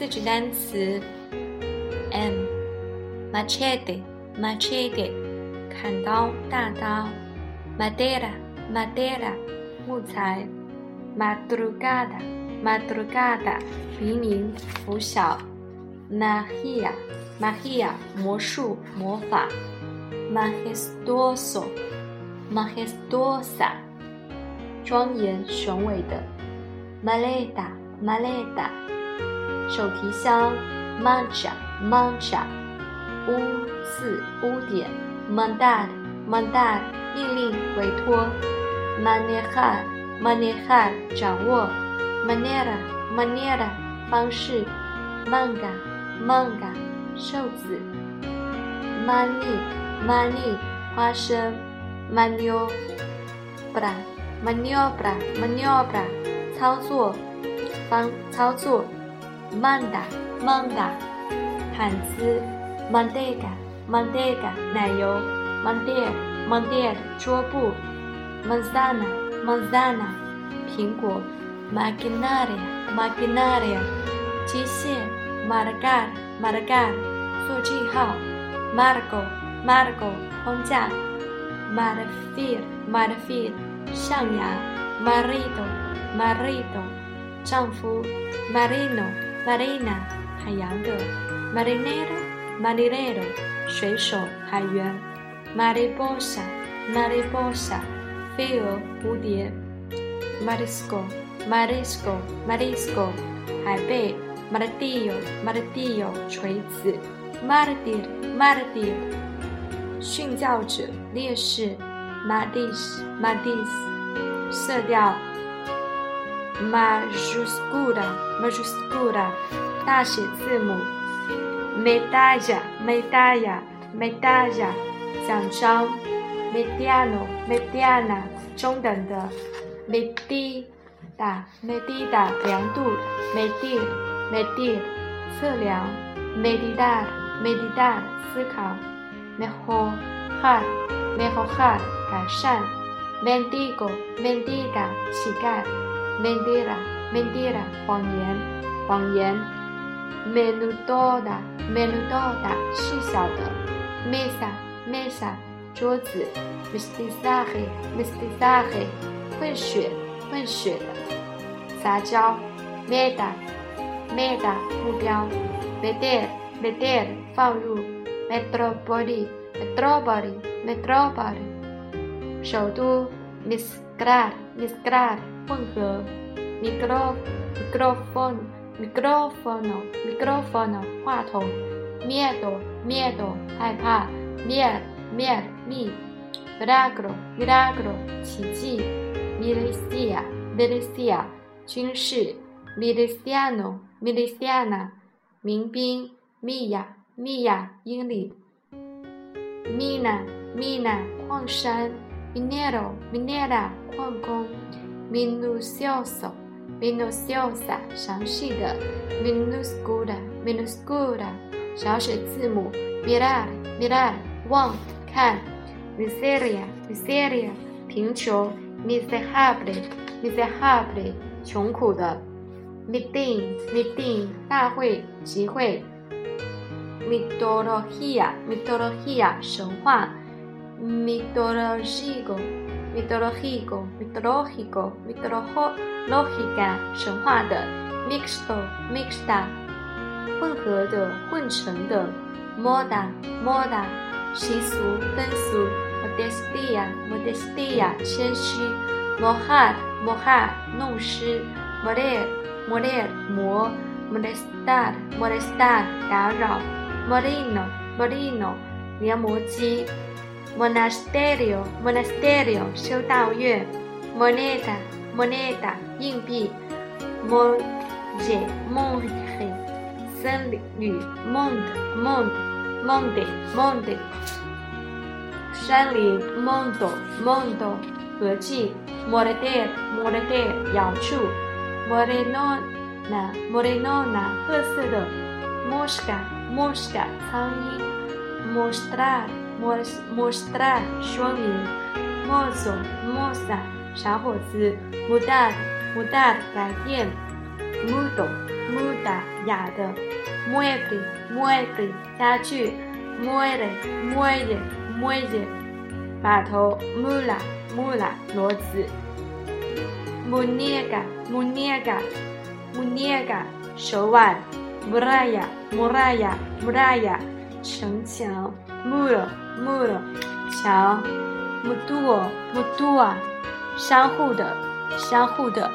四句单词：m machete machete 砍刀大刀；madera madera 木材；madrugada madrugada 黎明拂晓；magia magia 魔术魔法；majestuoso majestuosa 庄严雄伟的；maleta maleta 手提箱；mancha mancha 屋子污点；mandar mandar 命令委托；manejar manejar 掌握；manera manera 方式；manga manga 瘦子；mani mani 花生；maniobra maniobra maniobra 操作方操作；manda manda 毯子；mantega mantega 奶油；mandir mandir 桌布；manzana manzana 苹果；maquinaria maquinaria 机械；marcar marcar 做记号；marco marco 框架；marfil marfil 象牙；marido marido 丈夫；marino marina 海洋的；marinero marinero 水手海员；mariposa mariposa 飞蛾蝴蝶；marisco marisco marisco 海贝；martillo martillo 锤子；martir martir 训教者烈士；madis madis 色调；majuscula majuscula 大写字母；medalla medalla medalla 奖章；mediano mediana 中等的；medida medida 量度；medir medir 测量；meditar meditar 思考；mejorar mejorar 改善；mendigo mendiga 乞丐；mentira mentira 谎言谎言 menudoda menudoda 细小的；mesa mesa 桌子；mestizaje mestizaje 混血混血的；杂交；meta meta 目标；meter meter 放入；metropoli metropoli metropoli 首都；mesclar mesclar 混合，micro，microphone，microphone，microphone，话筒；miedo miedo 害怕；mier mier 蜜；milagro milagro 奇迹；milicia milicia 军事；miliciano miliciana 民兵；milla milla 英里；mina mina 矿山；minero minera 矿工；minucioso minuciosa 详细的；minuscula minuscula 小写字母；mirar mirar 望看；miseria miseria 贫穷；miserable miserable 穷苦的；meeting meeting 大会集会；mythologia mythologia 神话；mythologico mitológico, mitológico, mitológica 神话的；mixto mixta 混合的混成的；moda moda 习俗风俗；modestia modestia 谦虚；mojar mojar 弄湿；moler moler 磨；molestar molestar 打扰；molino molino 研磨机；monasterio monasterio 修道院；moneda moneda 硬币；monte monte 僧侣；monde monde monde monde 山林；mondo mondo 合计；morder morder 咬住；morenona morenona 褐色的；mosca mosca 苍蝇；mostrar mostrar 说明；mozo moza 小伙子；mudar mudar 改变；mudo muda 哑的，mueble mueble 家具，muelle muelle muelle 码头，mula mula 骡子，muñeca muñeca muñeca 手腕，muralla muralla muralla 城墙，muro muro 墙，mutuo mutua 相互的相互的。